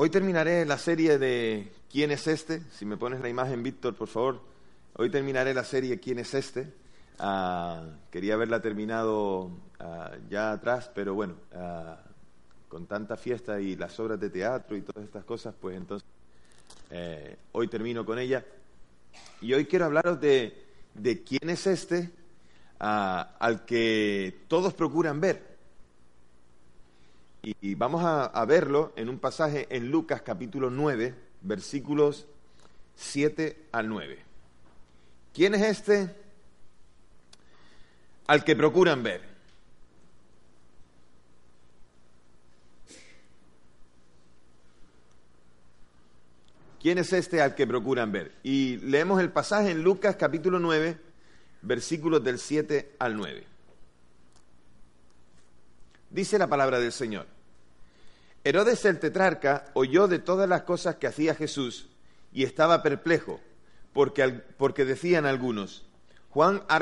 Hoy terminaré la serie de ¿Quién es este? Si me pones la imagen, Víctor, por favor. Hoy terminaré la serie ¿Quién es este? Ah, quería haberla terminado ah, ya atrás, pero bueno, ah, con tanta fiesta y las obras de teatro y todas estas cosas, pues entonces eh, hoy termino con ella. Y hoy quiero hablaros de, de quién es este al que todos procuran ver. Y, vamos a, verlo en un pasaje en Lucas capítulo 9, versículos 7 al 9. ¿Quién es este al que procuran ver? ¿Quién es este al que procuran ver? Y leemos el pasaje en Lucas capítulo 9, versículos del 7 al 9. Dice la palabra del Señor. Herodes el tetrarca oyó de todas las cosas que hacía Jesús y estaba perplejo, porque, porque decían algunos, Juan ha,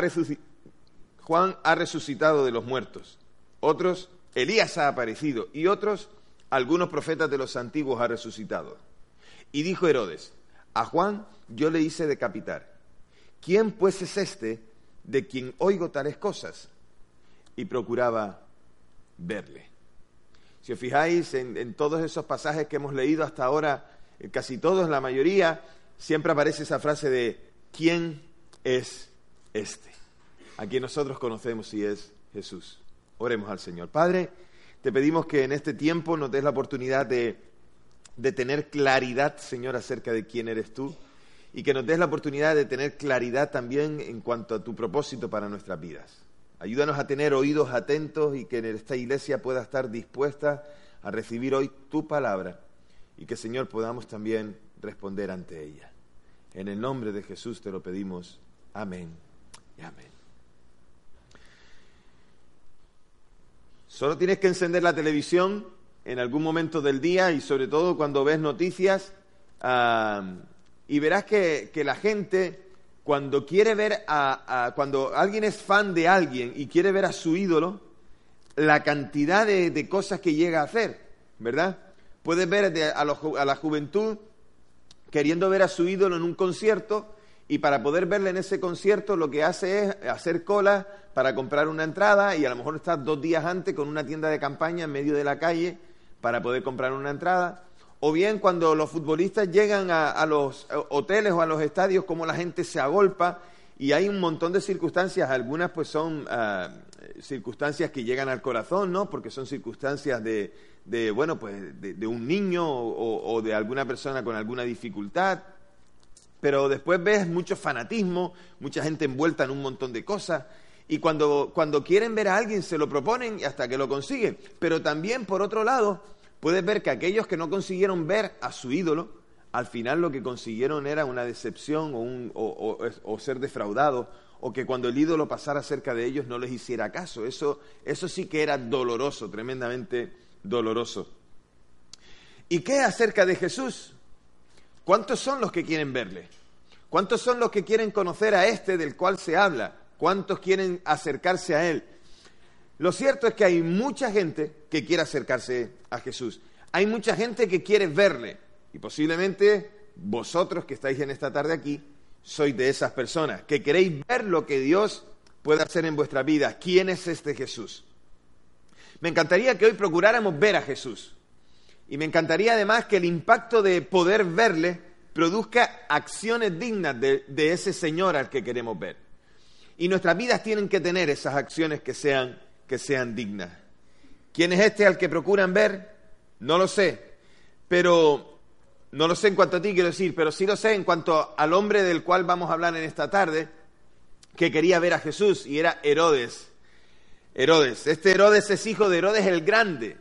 resucitado de los muertos, otros, Elías ha aparecido, y otros, algunos profetas de los antiguos ha resucitado. Y dijo Herodes, a Juan yo le hice decapitar. ¿Quién pues es este de quien oigo tales cosas? Y procuraba verle. Si os fijáis en, todos esos pasajes que hemos leído hasta ahora, casi todos, la mayoría, siempre aparece esa frase de ¿quién es este? A quien nosotros conocemos y es Jesús. Oremos al Señor. Padre, te pedimos que en este tiempo nos des la oportunidad de, de tener claridad, Señor, acerca de quién eres tú y que nos des la oportunidad de tener claridad también en cuanto a tu propósito para nuestras vidas. Ayúdanos a tener oídos atentos y que esta iglesia pueda estar dispuesta a recibir hoy tu palabra y que, Señor, podamos también responder ante ella. En el nombre de Jesús te lo pedimos. Amén y amén. Solo tienes que encender la televisión en algún momento del día y sobre todo cuando ves noticias ah, y verás que, que la gente cuando quiere ver a, cuando alguien es fan de alguien y quiere ver a su ídolo, la cantidad de, cosas que llega a hacer, ¿verdad? Puedes ver a, a, la juventud queriendo ver a su ídolo en un concierto y para poder verle en ese concierto lo que hace es hacer cola para comprar una entrada y a lo mejor estar dos días antes con una tienda de campaña en medio de la calle para poder comprar una entrada o bien cuando los futbolistas llegan a, los eh, hoteles o a los estadios, como la gente se agolpa y hay un montón de circunstancias, algunas pues son ah, circunstancias que llegan al corazón, ¿no? Porque son circunstancias de, bueno, pues de, un niño o, de alguna persona con alguna dificultad, pero después ves mucho fanatismo, mucha gente envuelta en un montón de cosas, y cuando, cuando quieren ver a alguien se lo proponen hasta que lo consiguen, pero también por otro lado puedes ver que aquellos que no consiguieron ver a su ídolo, al final lo que consiguieron era una decepción o, ser defraudados, o que cuando el ídolo pasara cerca de ellos no les hiciera caso. Eso, eso sí que era doloroso, tremendamente doloroso. ¿Y qué acerca de Jesús? ¿Cuántos son los que quieren verle? ¿Cuántos son los que quieren conocer a este del cual se habla? ¿Cuántos quieren acercarse a él? Lo cierto es que hay mucha gente que quiere acercarse a Jesús. Hay mucha gente que quiere verle. Y posiblemente vosotros que estáis en esta tarde aquí, sois de esas personas que queréis ver lo que Dios puede hacer en vuestra vida. ¿Quién es este Jesús? Me encantaría que hoy procuráramos ver a Jesús. Y me encantaría además que el impacto de poder verle produzca acciones dignas de, de ese Señor al que queremos ver. Y nuestras vidas tienen que tener esas acciones que sean que sean dignas. ¿Quién es este al que procuran ver? No lo sé, pero no lo sé en cuanto a ti, quiero decir, pero sí lo sé en cuanto al hombre del cual vamos a hablar en esta tarde, que quería ver a Jesús, y era Herodes. Herodes. Este Herodes es hijo de Herodes el Grande,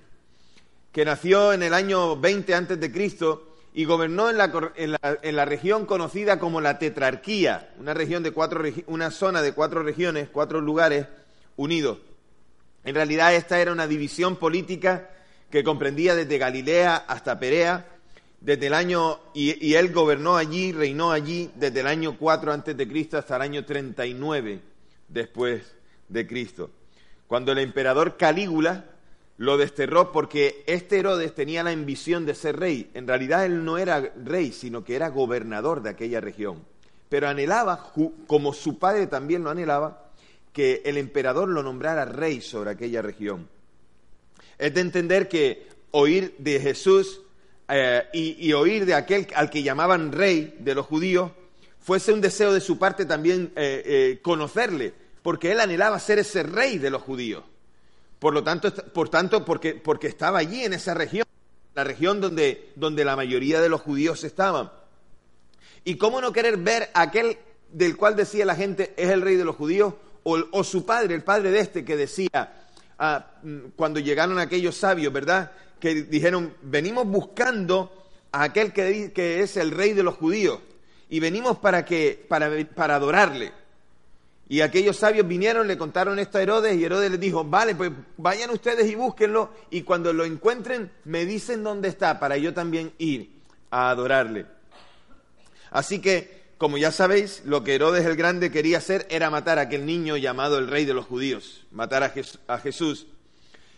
que nació en el año 20 antes de Cristo y gobernó en la, en la, región conocida como la Tetrarquía, una, región de cuatro, una zona de cuatro regiones, cuatro lugares unidos. En realidad esta era una división política que comprendía desde Galilea hasta Perea, desde el año, y, él gobernó allí, reinó allí desde el año 4 antes de Cristo hasta el año 39 después de Cristo. Cuando el emperador Calígula lo desterró porque este Herodes tenía la ambición de ser rey. En realidad él no era rey, sino que era gobernador de aquella región. Pero anhelaba, como su padre también lo anhelaba, que el emperador lo nombrara rey sobre aquella región. Es de entender que oír de Jesús eh, y, oír de aquel al que llamaban rey de los judíos fuese un deseo de su parte también eh, eh, conocerle, porque él anhelaba ser ese rey de los judíos. Por lo tanto, por tanto porque, porque estaba allí en esa región, la región donde, donde la mayoría de los judíos estaban. ¿Y cómo no querer ver aquel del cual decía la gente es el rey de los judíos? O, su padre, el padre de este, que decía, ah, mm, cuando llegaron aquellos sabios, ¿verdad? Que dijeron, venimos buscando a aquel que, que es el rey de los judíos y venimos para, que, para, para adorarle. Y aquellos sabios vinieron, le contaron esto a Herodes y Herodes les dijo, vale, pues vayan ustedes y búsquenlo y cuando lo encuentren me dicen dónde está para yo también ir a adorarle. Así que, como ya sabéis, lo que Herodes el Grande quería hacer era matar a aquel niño llamado el rey de los judíos, matar a, Jesús,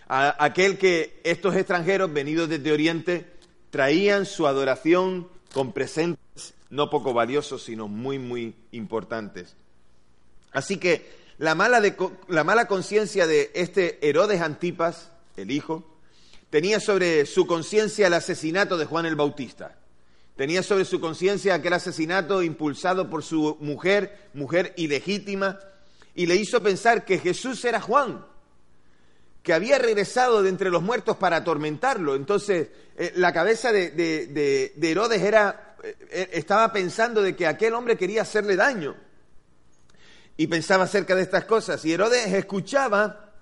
a aquel que estos extranjeros venidos desde Oriente traían su adoración con presentes no poco valiosos, sino muy, muy importantes. Así que la mala, la mala conciencia de este Herodes Antipas, el hijo, tenía sobre su conciencia el asesinato de Juan el Bautista. Tenía sobre su conciencia aquel asesinato impulsado por su mujer, mujer ilegítima, y le hizo pensar que Jesús era Juan, que había regresado de entre los muertos para atormentarlo. Entonces, eh, la cabeza de, Herodes era, eh, estaba pensando de que aquel hombre quería hacerle daño y pensaba acerca de estas cosas. Y Herodes escuchaba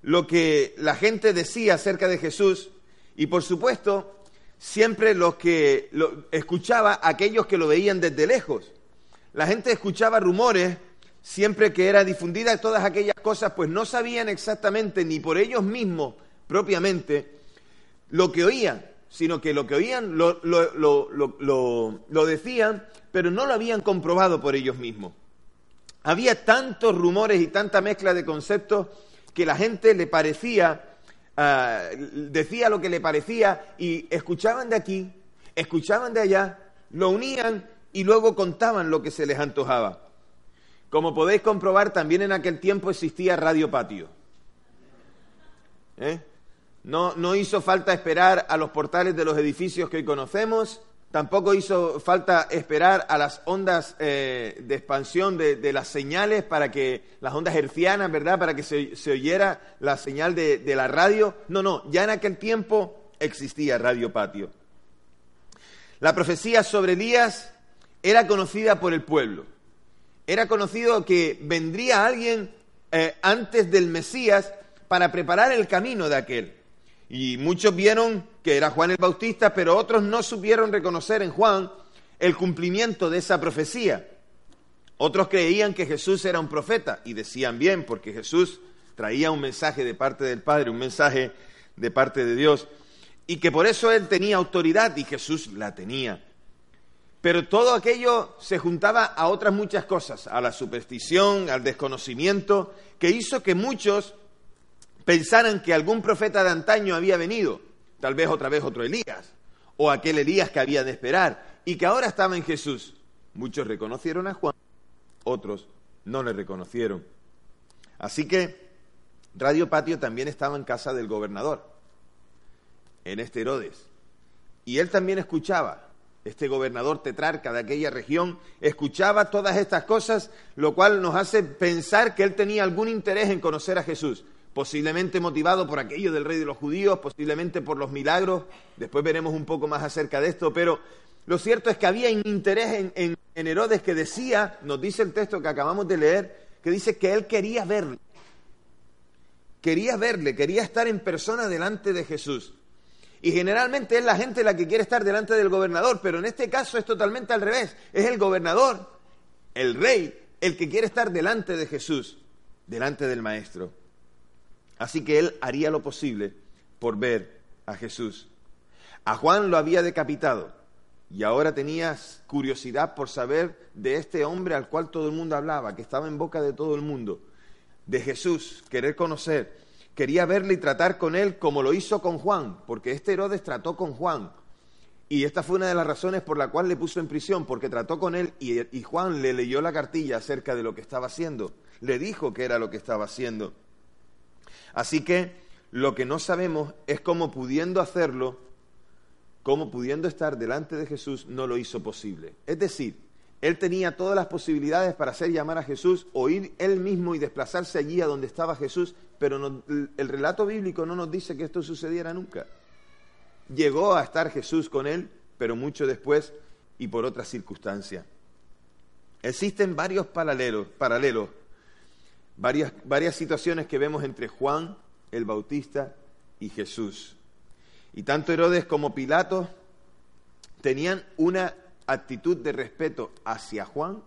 lo que la gente decía acerca de Jesús y por supuesto siempre los que lo, escuchaba aquellos que lo veían desde lejos. La gente escuchaba rumores siempre que era difundida todas aquellas cosas, pues no sabían exactamente ni por ellos mismos propiamente lo que oían, sino que lo que oían lo, lo decían, pero no lo habían comprobado por ellos mismos. Había tantos rumores y tanta mezcla de conceptos que la gente le parecía, ah, decía lo que le parecía y escuchaban de aquí, escuchaban de allá, lo unían y luego contaban lo que se les antojaba. Como podéis comprobar, también en aquel tiempo existía Radio Patio. ¿Eh? No, no hizo falta esperar a los portales de los edificios que hoy conocemos, Tampoco hizo falta esperar a las ondas eh, de expansión de, las señales para que, las ondas hercianas, ¿verdad? Para que se, oyera la señal de, la radio. No, no, ya en aquel tiempo existía Radio Patio. La profecía sobre Elías era conocida por el pueblo. Era conocido que vendría alguien eh, antes del Mesías para preparar el camino de aquel. Y muchos vieron que era Juan el Bautista, pero otros no supieron reconocer en Juan el cumplimiento de esa profecía. Otros creían que Jesús era un profeta y decían bien, porque Jesús traía un mensaje de parte del Padre, un mensaje de parte de Dios, y que por eso él tenía autoridad y Jesús la tenía. Pero todo aquello se juntaba a otras muchas cosas, a la superstición, al desconocimiento, que hizo que muchos pensaran que algún profeta de antaño había venido, tal vez otra vez otro Elías, o aquel Elías que había de esperar, y que ahora estaba en Jesús. Muchos reconocieron a Juan, otros no le reconocieron. Así que Radio Patio también estaba en casa del gobernador, en este Herodes, y él también escuchaba este gobernador tetrarca de aquella región, escuchaba todas estas cosas, lo cual nos hace pensar que él tenía algún interés en conocer a Jesús posiblemente motivado por aquello del rey de los judíos, posiblemente por los milagros, después veremos un poco más acerca de esto, pero lo cierto es que había interés en, Herodes que decía, nos dice el texto que acabamos de leer, que dice que él quería verle, quería verle, quería estar en persona delante de Jesús. Y generalmente es la gente la que quiere estar delante del gobernador, pero en este caso es totalmente al revés. Es el gobernador, el rey, el que quiere estar delante de Jesús, delante del Maestro. Así que él haría lo posible por ver a Jesús. A Juan lo había decapitado y ahora tenías curiosidad por saber de este hombre al cual todo el mundo hablaba, que estaba en boca de todo el mundo, de Jesús, querer conocer. quería verle y tratar con él como lo hizo con Juan, porque este Herodes trató con Juan. Y esta fue una de las razones por la cual le puso en prisión, porque trató con él y, y Juan le leyó la cartilla acerca de lo que estaba haciendo. Le dijo que era lo que estaba haciendo. Así que lo que no sabemos es cómo pudiendo hacerlo, cómo pudiendo estar delante de Jesús, no lo hizo posible. Es decir, él tenía todas las posibilidades para hacer llamar a Jesús o ir él mismo y desplazarse allí a donde estaba Jesús, pero el relato bíblico no nos dice que esto sucediera nunca. Llegó a estar Jesús con él, pero mucho después y por otras circunstancias. Existen varios paralelos, paralelos varias, varias situaciones que vemos entre Juan el Bautista y Jesús. Y tanto Herodes como Pilato tenían una actitud de respeto hacia Juan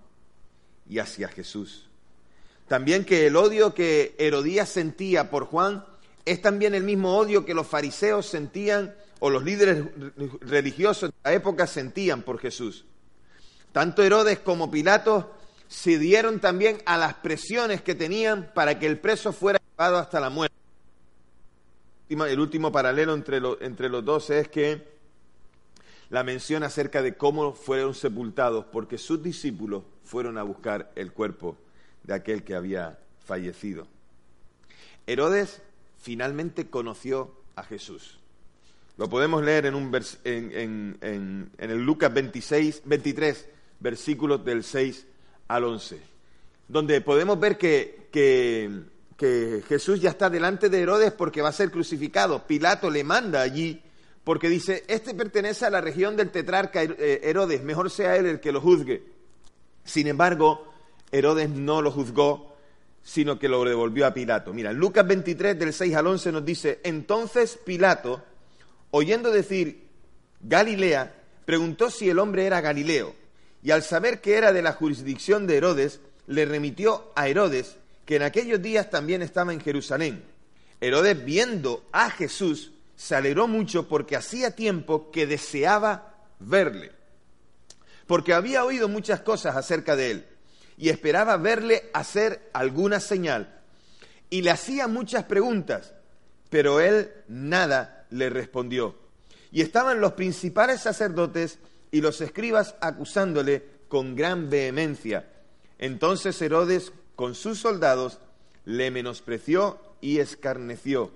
y hacia Jesús. También que el odio que Herodías sentía por Juan es también el mismo odio que los fariseos sentían o los líderes religiosos de la época sentían por Jesús. Tanto Herodes como Pilato se dieron también a las presiones que tenían para que el preso fuera llevado hasta la muerte. El último paralelo entre, entre los dos es que la mención acerca de cómo fueron sepultados, porque sus discípulos fueron a buscar el cuerpo de aquel que había fallecido. Herodes finalmente conoció a Jesús. Lo podemos leer en, un en, en, el Lucas 26, 23, versículos del 6 al 11, donde podemos ver que, que, Jesús ya está delante de Herodes porque va a ser crucificado. Pilato le manda allí porque dice, este pertenece a la región del tetrarca eh, Herodes, mejor sea él el que lo juzgue. Sin embargo, Herodes no lo juzgó, sino que lo devolvió a Pilato. Mira, Lucas 23 del 6 al 11 nos dice, entonces Pilato, oyendo decir Galilea, preguntó si el hombre era Galileo, y al saber que era de la jurisdicción de Herodes, le remitió a Herodes, que en aquellos días también estaba en Jerusalén. Herodes, viendo a Jesús, se alegró mucho porque hacía tiempo que deseaba verle, porque había oído muchas cosas acerca de él y esperaba verle hacer alguna señal. Y le hacía muchas preguntas, pero él nada le respondió. Y estaban los principales sacerdotes y los escribas acusándole con gran vehemencia. Entonces Herodes, con sus soldados, le menospreció y escarneció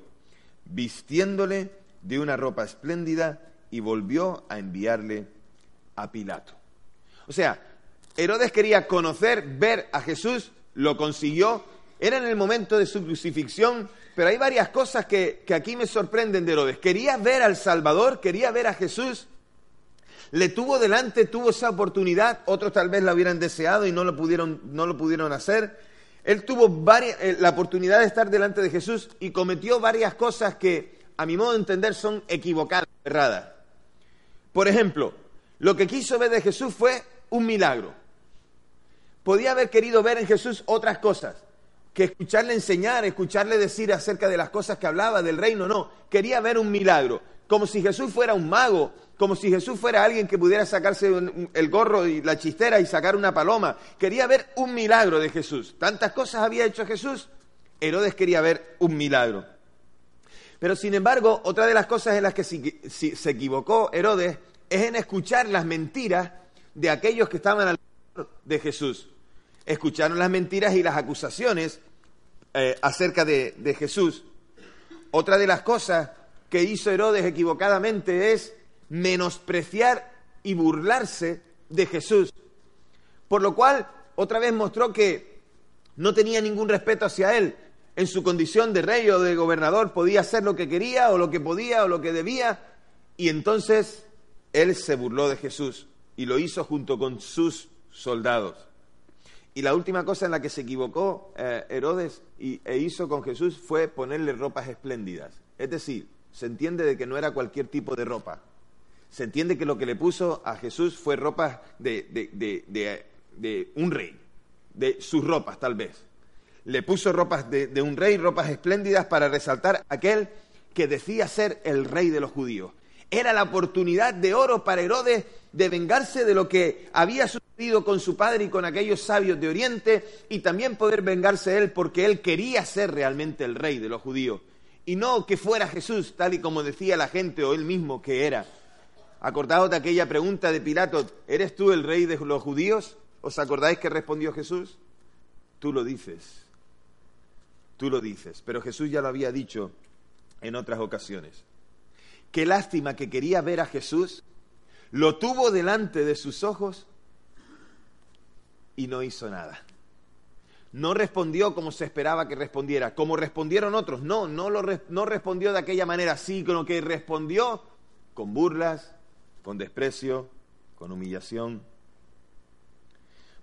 vistiéndole de una ropa espléndida y volvió a enviarle a Pilato. O sea, Herodes quería conocer, ver a Jesús, lo consiguió, era en el momento de su crucifixión, pero hay varias cosas que, aquí me sorprenden de Herodes. Quería ver al Salvador, quería ver a Jesús, le tuvo delante, tuvo esa oportunidad, otros tal vez la hubieran deseado y no lo pudieron, no lo pudieron hacer. Él tuvo eh, la oportunidad de estar delante de Jesús y cometió varias cosas que, a mi modo de entender, son equivocadas, erradas. Por ejemplo, lo que quiso ver de Jesús fue un milagro. Podía haber querido ver en Jesús otras cosas, que escucharle enseñar, escucharle decir acerca de las cosas que hablaba del reino, no. Quería ver un milagro, como si Jesús fuera un mago, como si Jesús fuera alguien que pudiera sacarse el gorro y la chistera y sacar una paloma. Quería ver un milagro de Jesús. Tantas cosas había hecho Jesús. Herodes quería ver un milagro. Pero sin embargo, otra de las cosas en las que se equivocó Herodes es en escuchar las mentiras de aquellos que estaban al de Jesús. Escucharon las mentiras y las acusaciones eh, acerca de, de Jesús. Otra de las cosas que hizo Herodes equivocadamente es menospreciar y burlarse de Jesús. Por lo cual, otra vez mostró que no tenía ningún respeto hacia él. En su condición de rey o de gobernador podía hacer lo que quería o lo que podía o lo que debía. Y entonces él se burló de Jesús y lo hizo junto con sus soldados. Y la última cosa en la que se equivocó eh, Herodes y, e hizo con Jesús fue ponerle ropas espléndidas. Es decir, se entiende de que no era cualquier tipo de ropa, se entiende que lo que le puso a Jesús fue ropa de, un rey, de sus ropas tal vez. Le puso ropas de, un rey, ropas espléndidas para resaltar aquel que decía ser el rey de los judíos. Era la oportunidad de oro para Herodes de vengarse de lo que había sucedido con su padre y con aquellos sabios de Oriente y también poder vengarse él porque él quería ser realmente el rey de los judíos. y no que fuera Jesús, tal y como decía la gente o él mismo que era. Acordaos de aquella pregunta de Pilato, ¿eres tú el rey de los judíos? ¿Os acordáis que respondió Jesús? Tú lo dices, tú lo dices, pero Jesús ya lo había dicho en otras ocasiones. Qué lástima que quería ver a Jesús, lo tuvo delante de sus ojos y no hizo nada. No respondió como se esperaba que respondiera, como respondieron otros. No, no, lo, no respondió de aquella manera, sí, con lo que respondió con burlas, con desprecio, con humillación.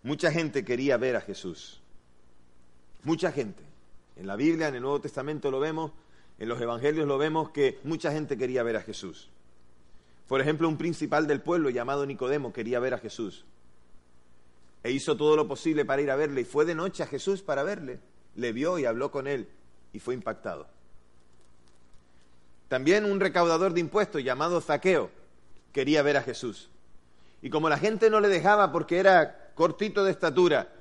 Mucha gente quería ver a Jesús. Mucha gente. En la Biblia, en el Nuevo Testamento lo vemos, en los Evangelios lo vemos que mucha gente quería ver a Jesús. Por ejemplo, un principal del pueblo llamado Nicodemo quería ver a Jesús. E hizo todo lo posible para ir a verle. Y fue de noche a Jesús para verle. Le vio y habló con él y fue impactado. También un recaudador de impuestos llamado Zaqueo quería ver a Jesús. Y como la gente no le dejaba porque era cortito de estatura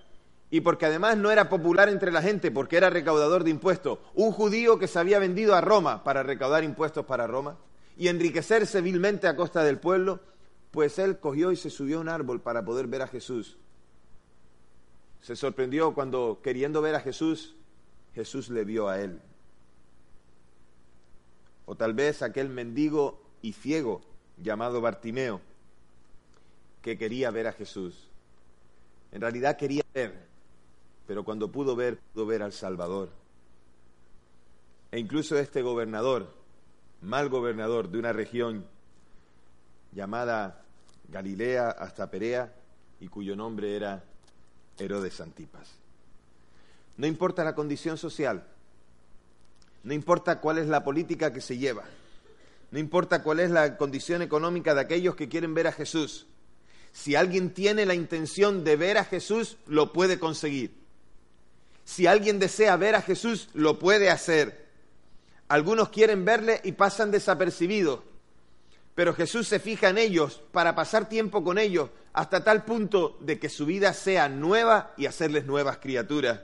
y porque además no era popular entre la gente porque era recaudador de impuestos, un judío que se había vendido a Roma para recaudar impuestos para Roma y enriquecerse vilmente a costa del pueblo, pues él cogió y se subió a un árbol para poder ver a Jesús. Se sorprendió cuando, queriendo ver a Jesús, Jesús le vio a él. O tal vez aquel mendigo y ciego llamado Bartimeo, que quería ver a Jesús. En realidad quería ver, pero cuando pudo ver, pudo ver al Salvador. E incluso este gobernador, mal gobernador de una región llamada Galilea hasta Perea, y cuyo nombre era Herodes Antipas. No importa la condición social, no importa cuál es la política que se lleva, no importa cuál es la condición económica de aquellos que quieren ver a Jesús. Si alguien tiene la intención de ver a Jesús, lo puede conseguir. Si alguien desea ver a Jesús, lo puede hacer. Algunos quieren verle y pasan desapercibidos, pero Jesús se fija en ellos para pasar tiempo con ellos hasta tal punto de que su vida sea nueva y hacerles nuevas criaturas.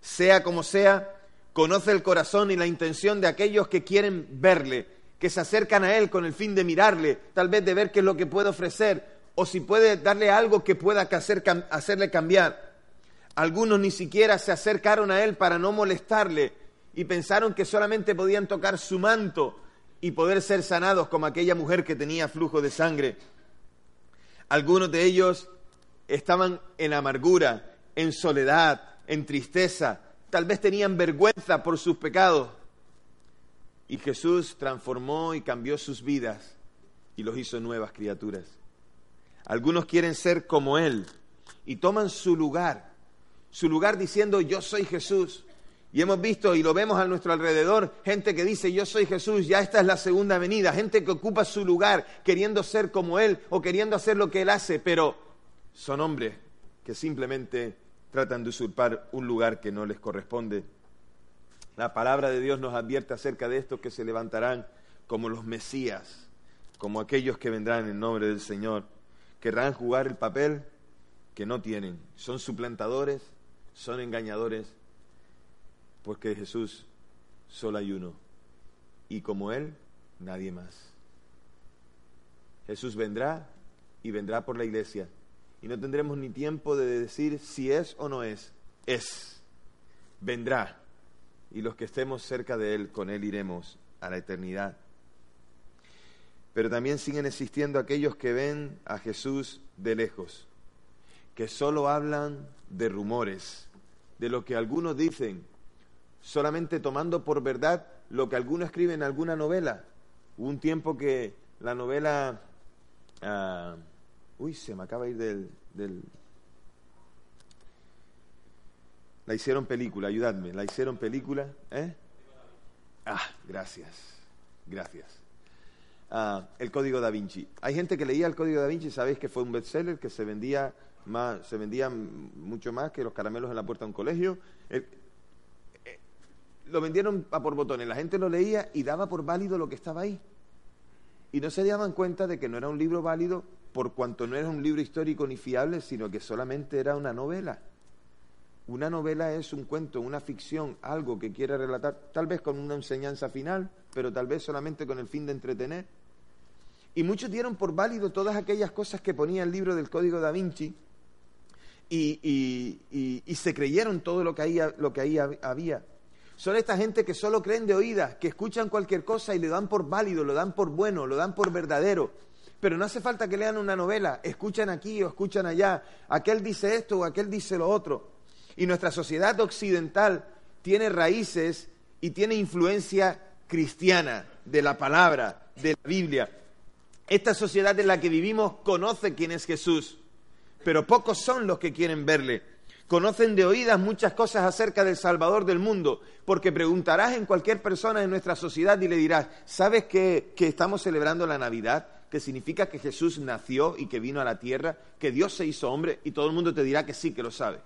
Sea como sea, conoce el corazón y la intención de aquellos que quieren verle que se acercan a Él con el fin de mirarle, tal vez de ver qué es lo que puede ofrecer, o si puede darle algo que pueda hacer, hacerle cambiar. Algunos ni siquiera se acercaron a Él para no molestarle y pensaron que solamente podían tocar su manto y poder ser sanados como aquella mujer que tenía flujo de sangre. Algunos de ellos estaban en amargura, en soledad, en tristeza, tal vez tenían vergüenza por sus pecados y Jesús transformó y cambió sus vidas y los hizo nuevas criaturas. Algunos quieren ser como Él y toman su lugar, su lugar diciendo yo soy Jesús. Y hemos visto y lo vemos a nuestro alrededor, gente que dice yo soy Jesús, ya esta es la segunda venida, gente que ocupa su lugar queriendo ser como Él o queriendo hacer lo que Él hace, pero son hombres que simplemente tratan de usurpar un lugar que no les corresponde la palabra de Dios nos advierte acerca de estos que se levantarán como los Mesías, como aquellos que vendrán en nombre del Señor. Querrán jugar el papel que no tienen. Son suplantadores, son engañadores, porque Jesús solo hay uno. Y como Él, nadie más. Jesús vendrá y vendrá por la iglesia. Y no tendremos ni tiempo de decir si es o no es. Es. Vendrá y los que estemos cerca de Él, con Él iremos a la eternidad. Pero también siguen existiendo aquellos que ven a Jesús de lejos, que solo hablan de rumores, de lo que algunos dicen, solamente tomando por verdad lo que algunos escriben en alguna novela. Hubo un tiempo que la novela... Ah, uy, se me acaba de ir del, La hicieron película, ayudadme. La hicieron película. ¿eh? Ah, gracias. Gracias. Ah, el Código da Vinci. Hay gente que leía el Código da Vinci, sabéis que fue un bestseller que se vendía más, se vendía mucho más que los caramelos en la puerta de un colegio. Eh, lo vendieron a por botones. La gente lo leía y daba por válido lo que estaba ahí. Y no se daban cuenta de que no era un libro válido por cuanto no era un libro histórico ni fiable, sino que solamente era una novela Una novela es un cuento, una ficción, algo que quiere relatar, tal vez con una enseñanza final, pero tal vez solamente con el fin de entretener. Y muchos dieron por válido todas aquellas cosas que ponía el libro del Código da Vinci y, se creyeron todo lo que ahí, lo que ahí había. Son esta gente que solo creen de oídas, que escuchan cualquier cosa y le dan por válido, lo dan por bueno, lo dan por verdadero. Pero no hace falta que lean una novela, escuchan aquí o escuchan allá, aquel dice esto o aquel dice lo otro. Y nuestra sociedad occidental tiene raíces y tiene influencia cristiana de la palabra, de la Biblia. Esta sociedad en la que vivimos conoce quién es Jesús, pero pocos son los que quieren verle. Conocen de oídas muchas cosas acerca del Salvador del mundo, porque preguntarás en cualquier persona en nuestra sociedad y le dirás, ¿sabes que, que estamos celebrando la Navidad? que significa que Jesús nació y que vino a la tierra, que Dios se hizo hombre, y todo el mundo te dirá que sí, que lo sabe.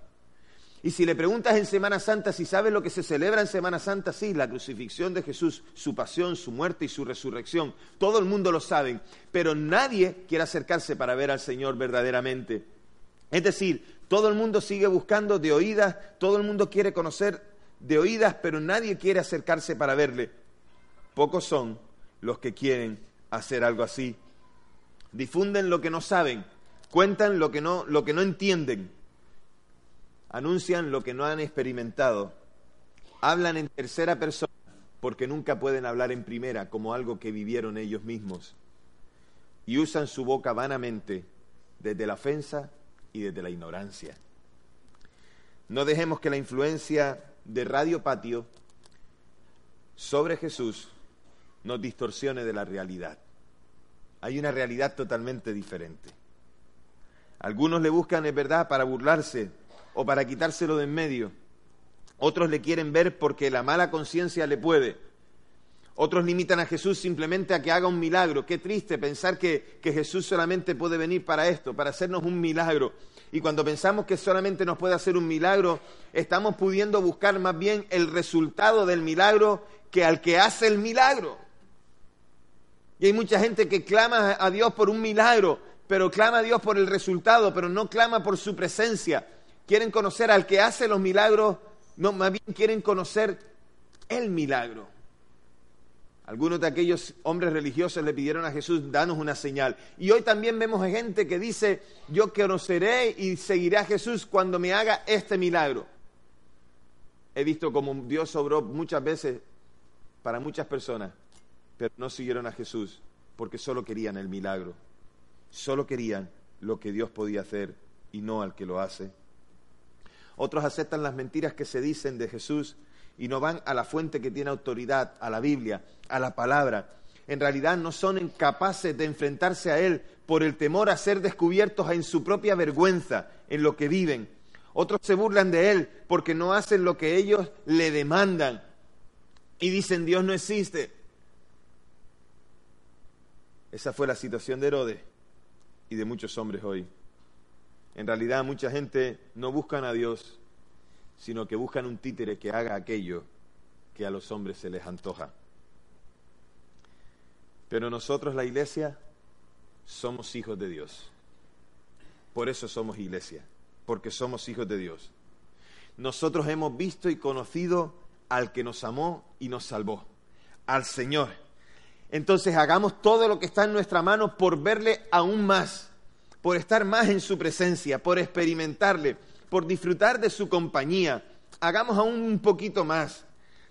Y si le preguntas en Semana Santa si sabes lo que se celebra en Semana Santa, sí, la crucifixión de Jesús, su pasión, su muerte y su resurrección. Todo el mundo lo sabe, pero nadie quiere acercarse para ver al Señor verdaderamente. Es decir, todo el mundo sigue buscando de oídas, todo el mundo quiere conocer de oídas, pero nadie quiere acercarse para verle. Pocos son los que quieren hacer algo así. Difunden lo que no saben, cuentan lo que no, lo que no entienden anuncian lo que no han experimentado, hablan en tercera persona porque nunca pueden hablar en primera como algo que vivieron ellos mismos, y usan su boca vanamente desde la ofensa y desde la ignorancia. No dejemos que la influencia de Radio Patio sobre Jesús nos distorsione de la realidad. Hay una realidad totalmente diferente. Algunos le buscan, es verdad, para burlarse o para quitárselo de en medio. Otros le quieren ver porque la mala conciencia le puede. Otros limitan a Jesús simplemente a que haga un milagro. Qué triste pensar que, que, Jesús solamente puede venir para esto, para hacernos un milagro. Y cuando pensamos que solamente nos puede hacer un milagro, estamos pudiendo buscar más bien el resultado del milagro que al que hace el milagro. Y hay mucha gente que clama a Dios por un milagro, pero clama a Dios por el resultado, pero no clama por su presencia quieren conocer al que hace los milagros, no, más bien quieren conocer el milagro. Algunos de aquellos hombres religiosos le pidieron a Jesús, danos una señal. Y hoy también vemos gente que dice, yo conoceré y seguiré a Jesús cuando me haga este milagro. He visto como Dios obró muchas veces para muchas personas, pero no siguieron a Jesús porque solo querían el milagro. Solo querían lo que Dios podía hacer y no al que lo hace. Otros aceptan las mentiras que se dicen de Jesús y no van a la fuente que tiene autoridad, a la Biblia, a la palabra. En realidad no son incapaces de enfrentarse a Él por el temor a ser descubiertos en su propia vergüenza, en lo que viven. Otros se burlan de Él porque no hacen lo que ellos le demandan y dicen Dios no existe. Esa fue la situación de Herodes y de muchos hombres hoy. En realidad mucha gente no buscan a Dios, sino que buscan un títere que haga aquello que a los hombres se les antoja. Pero nosotros, la iglesia, somos hijos de Dios. Por eso somos iglesia, porque somos hijos de Dios. Nosotros hemos visto y conocido al que nos amó y nos salvó, al Señor. Entonces hagamos todo lo que está en nuestra mano por verle aún más por estar más en su presencia, por experimentarle, por disfrutar de su compañía. Hagamos aún un poquito más.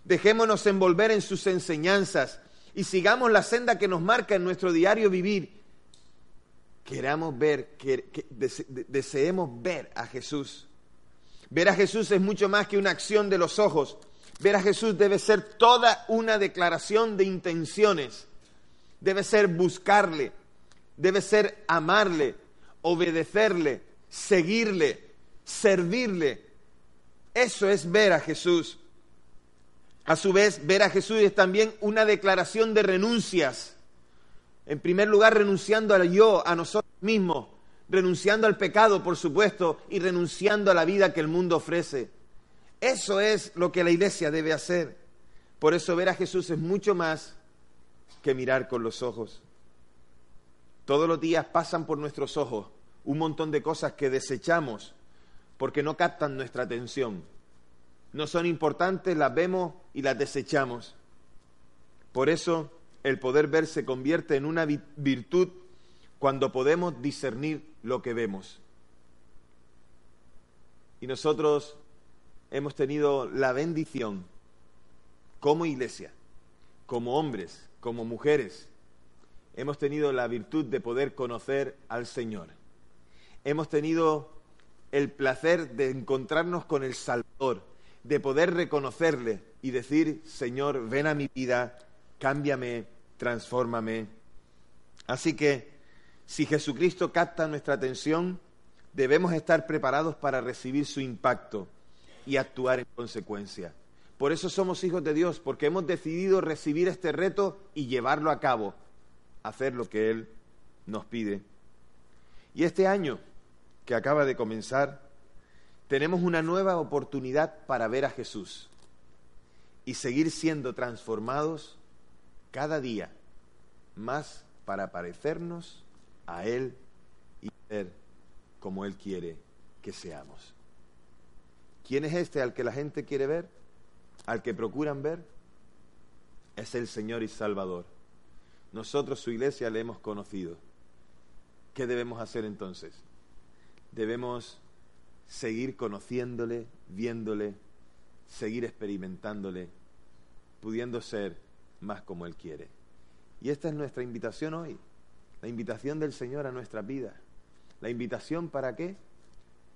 Dejémonos envolver en sus enseñanzas y sigamos la senda que nos marca en nuestro diario vivir. Queramos ver, que, deseemos ver a Jesús. Ver a Jesús es mucho más que una acción de los ojos. Ver a Jesús debe ser toda una declaración de intenciones. Debe ser buscarle, debe ser amarle, obedecerle, seguirle, servirle. Eso es ver a Jesús. A su vez, ver a Jesús es también una declaración de renuncias. En primer lugar, renunciando al yo, a nosotros mismos, renunciando al pecado, por supuesto, y renunciando a la vida que el mundo ofrece. Eso es lo que la iglesia debe hacer. Por eso ver a Jesús es mucho más que mirar con los ojos. Todos los días pasan por nuestros ojos un montón de cosas que desechamos porque no captan nuestra atención. No son importantes, las vemos y las desechamos. Por eso el poder ver se convierte en una virtud cuando podemos discernir lo que vemos. Y nosotros hemos tenido la bendición como iglesia, como hombres, como mujeres, hemos tenido la virtud de poder conocer al Señor. Hemos tenido el placer de encontrarnos con el Salvador, de poder reconocerle y decir, Señor, ven a mi vida, cámbiame, transfórmame. Así que, si Jesucristo capta nuestra atención, debemos estar preparados para recibir su impacto y actuar en consecuencia. Por eso somos hijos de Dios, porque hemos decidido recibir este reto y llevarlo a cabo, hacer lo que Él nos pide. Y este año que acaba de comenzar, tenemos una nueva oportunidad para ver a Jesús y seguir siendo transformados cada día más para parecernos a Él y ser como Él quiere que seamos. ¿Quién es este al que la gente quiere ver? ¿Al que procuran ver? Es el Señor y Salvador. Nosotros, su iglesia, le hemos conocido. ¿Qué debemos hacer entonces? Debemos seguir conociéndole, viéndole, seguir experimentándole, pudiendo ser más como Él quiere. Y esta es nuestra invitación hoy, la invitación del Señor a nuestra vida. La invitación para qué?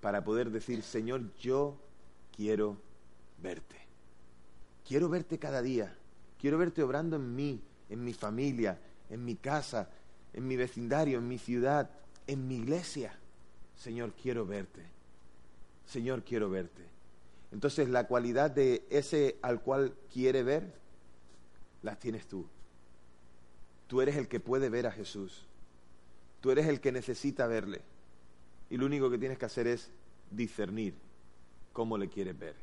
Para poder decir, Señor, yo quiero verte. Quiero verte cada día. Quiero verte obrando en mí, en mi familia, en mi casa, en mi vecindario, en mi ciudad, en mi iglesia. Señor, quiero verte. Señor, quiero verte. Entonces la cualidad de ese al cual quiere ver, las tienes tú. Tú eres el que puede ver a Jesús. Tú eres el que necesita verle. Y lo único que tienes que hacer es discernir cómo le quieres ver.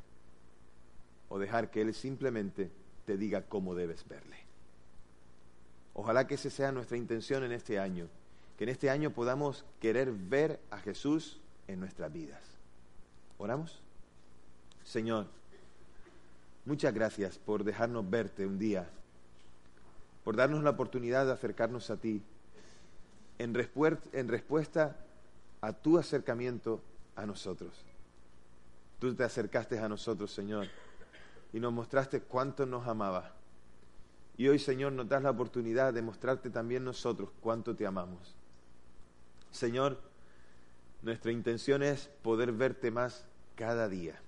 O dejar que Él simplemente te diga cómo debes verle. Ojalá que esa sea nuestra intención en este año que en este año podamos querer ver a Jesús en nuestras vidas. ¿Oramos? Señor, muchas gracias por dejarnos verte un día, por darnos la oportunidad de acercarnos a ti en, respuesta a tu acercamiento a nosotros. Tú te acercaste a nosotros, Señor, y nos mostraste cuánto nos amaba. Y hoy, Señor, nos das la oportunidad de mostrarte también nosotros cuánto te amamos. Señor, nuestra intención es poder verte más cada día.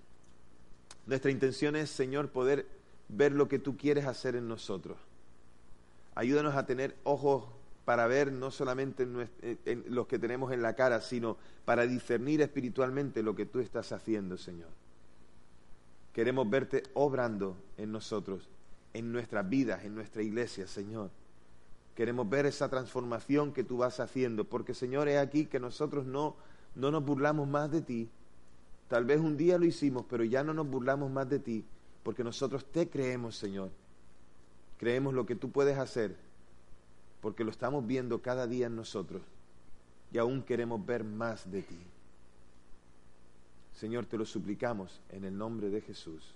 Nuestra intención es, Señor, poder ver lo que tú quieres hacer en nosotros. Ayúdanos a tener ojos para ver no solamente en, los que tenemos en la cara, sino para discernir espiritualmente lo que tú estás haciendo, Señor. Queremos verte obrando en nosotros, en nuestras vidas, en nuestra iglesia, Señor. Queremos ver esa transformación que tú vas haciendo, porque Señor, es aquí que nosotros no, no nos burlamos más de ti. Tal vez un día lo hicimos, pero ya no nos burlamos más de ti, porque nosotros te creemos, Señor. Creemos lo que tú puedes hacer, porque lo estamos viendo cada día en nosotros, y aún queremos ver más de ti. Señor, te lo suplicamos en el nombre de Jesús.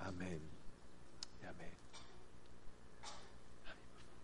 Amén.